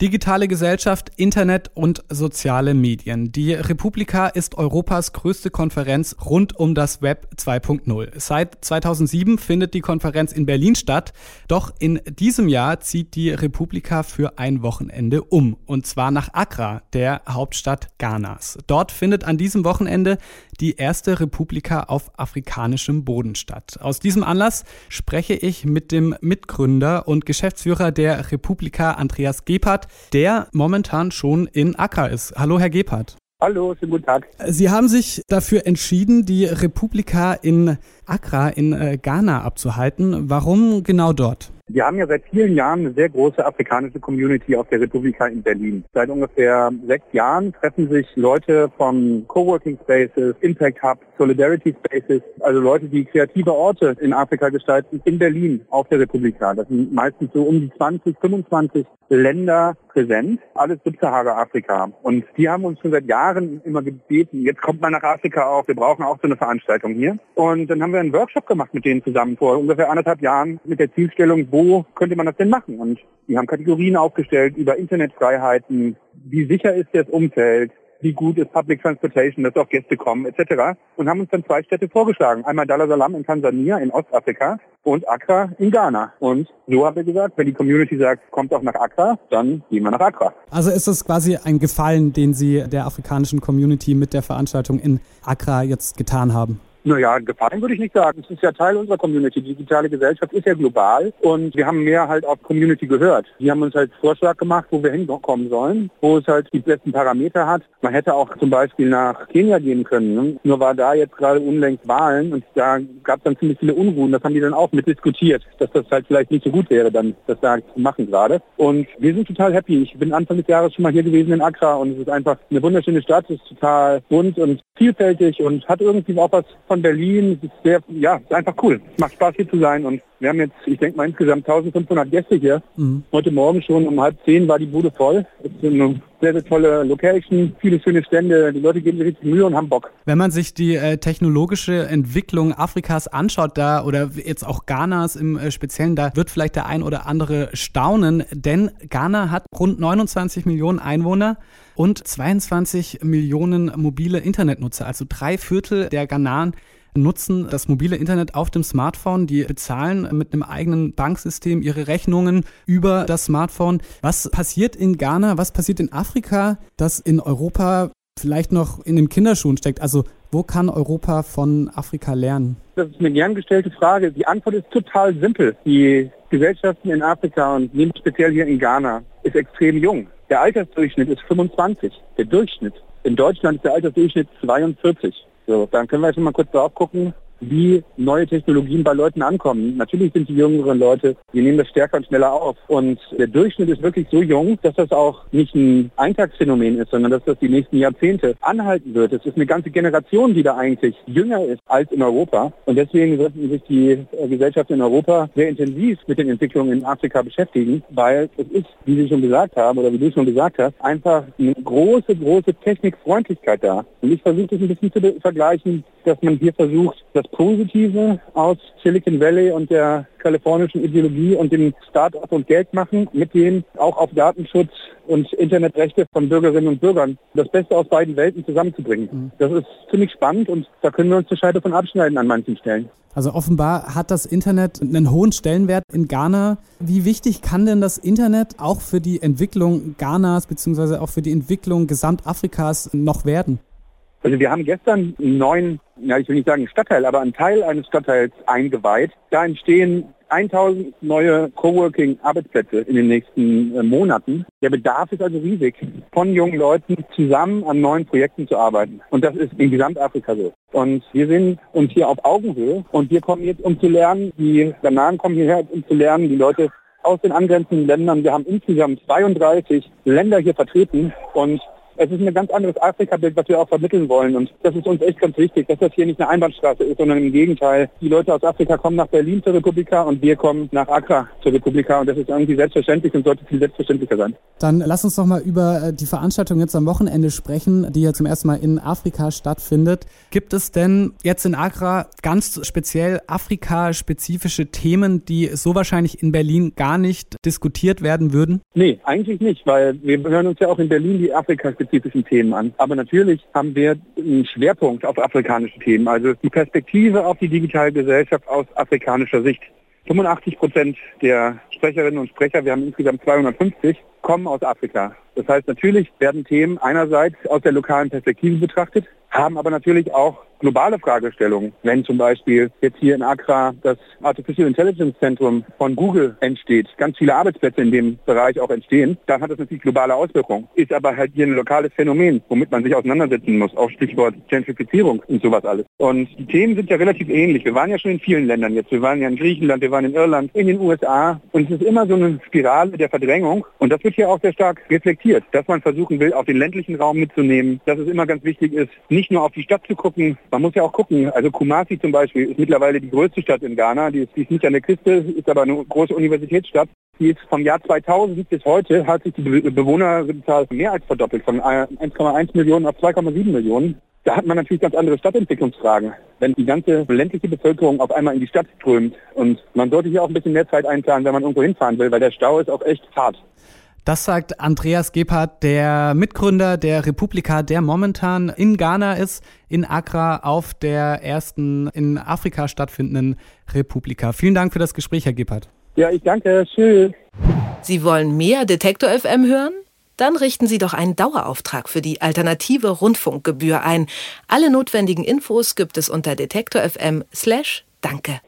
Digitale Gesellschaft, Internet und soziale Medien. Die Republika ist Europas größte Konferenz rund um das Web 2.0. Seit 2007 findet die Konferenz in Berlin statt. Doch in diesem Jahr zieht die Republika für ein Wochenende um. Und zwar nach Accra, der Hauptstadt Ghanas. Dort findet an diesem Wochenende die erste Republika auf afrikanischem Boden statt. Aus diesem Anlass spreche ich mit dem Mitgründer und Geschäftsführer der Republika, Andreas Gebhardt, der momentan schon in Accra ist. Hallo, Herr Gebhardt. Hallo, schönen guten Tag. Sie haben sich dafür entschieden, die Republika in Accra in äh, Ghana abzuhalten. Warum genau dort? Wir haben ja seit vielen Jahren eine sehr große afrikanische Community auf der Republika in Berlin. Seit ungefähr sechs Jahren treffen sich Leute von Coworking Spaces, Impact Hub, Solidarity Spaces, also Leute, die kreative Orte in Afrika gestalten, in Berlin auf der Republika. Das sind meistens so um die 20, 25 Länder präsent, alles Subsahara-Afrika. Und die haben uns schon seit Jahren immer gebeten, jetzt kommt mal nach Afrika auch, wir brauchen auch so eine Veranstaltung hier. Und dann haben wir einen Workshop gemacht mit denen zusammen vor ungefähr anderthalb Jahren mit der Zielstellung, wo könnte man das denn machen? Und die haben Kategorien aufgestellt über Internetfreiheiten, wie sicher ist das Umfeld, wie gut ist Public Transportation, dass auch Gäste kommen, etc. Und haben uns dann zwei Städte vorgeschlagen. Einmal Dar es in Tansania, in Ostafrika und Accra in Ghana. Und so haben wir gesagt, wenn die Community sagt, kommt auch nach Accra, dann gehen wir nach Accra. Also ist das quasi ein Gefallen, den Sie der afrikanischen Community mit der Veranstaltung in Accra jetzt getan haben? Naja, gefallen würde ich nicht sagen. Es ist ja Teil unserer Community. Die digitale Gesellschaft ist ja global und wir haben mehr halt auf Community gehört. Die haben uns halt Vorschlag gemacht, wo wir hinkommen sollen, wo es halt die besten Parameter hat. Man hätte auch zum Beispiel nach Kenia gehen können. Ne? Nur war da jetzt gerade unlängst Wahlen und da gab es dann ziemlich viele Unruhen. Das haben die dann auch mit diskutiert, dass das halt vielleicht nicht so gut wäre, dann das da zu machen gerade. Und wir sind total happy. Ich bin Anfang des Jahres schon mal hier gewesen in Accra und es ist einfach eine wunderschöne Stadt. Es ist total bunt und vielfältig und hat irgendwie auch was von Berlin. Es ist sehr, ja, ist einfach cool. Es macht Spaß hier zu sein und wir haben jetzt, ich denke mal insgesamt 1500 Gäste hier. Mhm. Heute Morgen schon um halb zehn war die Bude voll. Es eine sehr, sehr tolle Location, viele schöne Stände. Die Leute geben sich richtig Mühe und haben Bock. Wenn man sich die äh, technologische Entwicklung Afrikas anschaut, da oder jetzt auch Ghanas im äh, Speziellen, da wird vielleicht der ein oder andere staunen, denn Ghana hat rund 29 Millionen Einwohner und 22 Millionen mobile Internetnutzer, also drei Viertel der Ghanaren nutzen das mobile Internet auf dem Smartphone. Die bezahlen mit einem eigenen Banksystem ihre Rechnungen über das Smartphone. Was passiert in Ghana? Was passiert in Afrika, das in Europa vielleicht noch in den Kinderschuhen steckt? Also wo kann Europa von Afrika lernen? Das ist eine gern gestellte Frage. Die Antwort ist total simpel. Die Gesellschaften in Afrika und speziell hier in Ghana ist extrem jung. Der Altersdurchschnitt ist 25. Der Durchschnitt. In Deutschland ist der Altersdurchschnitt 42. So, dann können wir jetzt mal kurz drauf gucken wie neue Technologien bei Leuten ankommen. Natürlich sind die jüngeren Leute, die nehmen das stärker und schneller auf. Und der Durchschnitt ist wirklich so jung, dass das auch nicht ein Eintagsphänomen ist, sondern dass das die nächsten Jahrzehnte anhalten wird. Es ist eine ganze Generation, die da eigentlich jünger ist als in Europa. Und deswegen sollten sich die äh, Gesellschaften in Europa sehr intensiv mit den Entwicklungen in Afrika beschäftigen, weil es ist, wie Sie schon gesagt haben oder wie du schon gesagt hast, einfach eine große, große Technikfreundlichkeit da. Und ich versuche das ein bisschen zu vergleichen, dass man hier versucht, das Positive aus Silicon Valley und der kalifornischen Ideologie und dem Start-up und Geld machen, mit dem auch auf Datenschutz und Internetrechte von Bürgerinnen und Bürgern das Beste aus beiden Welten zusammenzubringen. Mhm. Das ist ziemlich spannend und da können wir uns eine Scheibe von abschneiden an manchen Stellen. Also offenbar hat das Internet einen hohen Stellenwert in Ghana. Wie wichtig kann denn das Internet auch für die Entwicklung Ghanas beziehungsweise auch für die Entwicklung Gesamtafrikas noch werden? Also wir haben gestern einen neuen, ja ich will nicht sagen Stadtteil, aber einen Teil eines Stadtteils eingeweiht. Da entstehen 1000 neue Coworking-Arbeitsplätze in den nächsten äh, Monaten. Der Bedarf ist also riesig, von jungen Leuten zusammen an neuen Projekten zu arbeiten. Und das ist in Gesamtafrika so. Und wir sind uns hier auf Augenhöhe und wir kommen jetzt, um zu lernen. Die Bananen kommen hierher, um zu lernen. Die Leute aus den angrenzenden Ländern. Wir haben insgesamt 32 Länder hier vertreten und Es ist ein ganz anderes Afrika-Bild, was wir auch vermitteln wollen. Und das ist uns echt ganz wichtig, dass das hier nicht eine Einbahnstraße ist, sondern im Gegenteil. Die Leute aus Afrika kommen nach Berlin zur Republika und wir kommen nach Accra zur Republika. Und das ist irgendwie selbstverständlich und sollte viel selbstverständlicher sein. Dann lass uns noch mal über äh, die Veranstaltung jetzt am Wochenende sprechen, die ja zum ersten Mal in Afrika stattfindet. Gibt es denn jetzt in Accra ganz speziell Afrika-spezifische Themen, die so wahrscheinlich in Berlin gar nicht diskutiert werden würden? Nee, eigentlich nicht, weil wir hören uns ja auch in Berlin die afrikaspezifischen Themen an. Aber natürlich haben wir einen Schwerpunkt auf afrikanische Themen, also die Perspektive auf die digitale Gesellschaft aus afrikanischer Sicht. 85 Prozent der Sprecherinnen und Sprecher, wir haben insgesamt 250, kommen aus Afrika. Das heißt, natürlich werden Themen einerseits aus der lokalen Perspektive betrachtet, haben aber natürlich auch globale Fragestellungen. Wenn zum Beispiel jetzt hier in Accra das Artificial Intelligence Zentrum von Google entsteht, ganz viele Arbeitsplätze in dem Bereich auch entstehen, dann hat das natürlich globale Auswirkungen. Ist aber halt hier ein lokales Phänomen, womit man sich auseinandersetzen muss, auch Stichwort Gentrifizierung und sowas alles. Und die Themen sind ja relativ ähnlich. Wir waren ja schon in vielen Ländern jetzt. Wir waren ja in Griechenland, wir waren in Irland, in den USA. Und es ist immer so eine Spirale der Verdrängung. Und das wird hier auch sehr stark reflektiert, dass man versuchen will, auch den ländlichen Raum mitzunehmen, dass es immer ganz wichtig ist, nicht nur auf die Stadt zu gucken, man muss ja auch gucken, also Kumasi zum Beispiel ist mittlerweile die größte Stadt in Ghana, die ist, die ist nicht an der Küste, ist aber eine große Universitätsstadt. Die ist vom Jahr 2000 bis heute hat sich die Bewohnerzahl mehr als verdoppelt, von 1,1 Millionen auf 2,7 Millionen. Da hat man natürlich ganz andere Stadtentwicklungsfragen. Wenn die ganze ländliche Bevölkerung auf einmal in die Stadt strömt und man sollte hier auch ein bisschen mehr Zeit einplanen, wenn man irgendwo hinfahren will, weil der Stau ist auch echt hart. Das sagt Andreas Gebhardt, der Mitgründer der Republika, der momentan in Ghana ist, in Accra auf der ersten in Afrika stattfindenden Republika. Vielen Dank für das Gespräch, Herr Gebhardt. Ja, ich danke. Tschüss. Sie wollen mehr Detektor FM hören? Dann richten Sie doch einen Dauerauftrag für die alternative Rundfunkgebühr ein. Alle notwendigen Infos gibt es unter detektor FM slash Danke.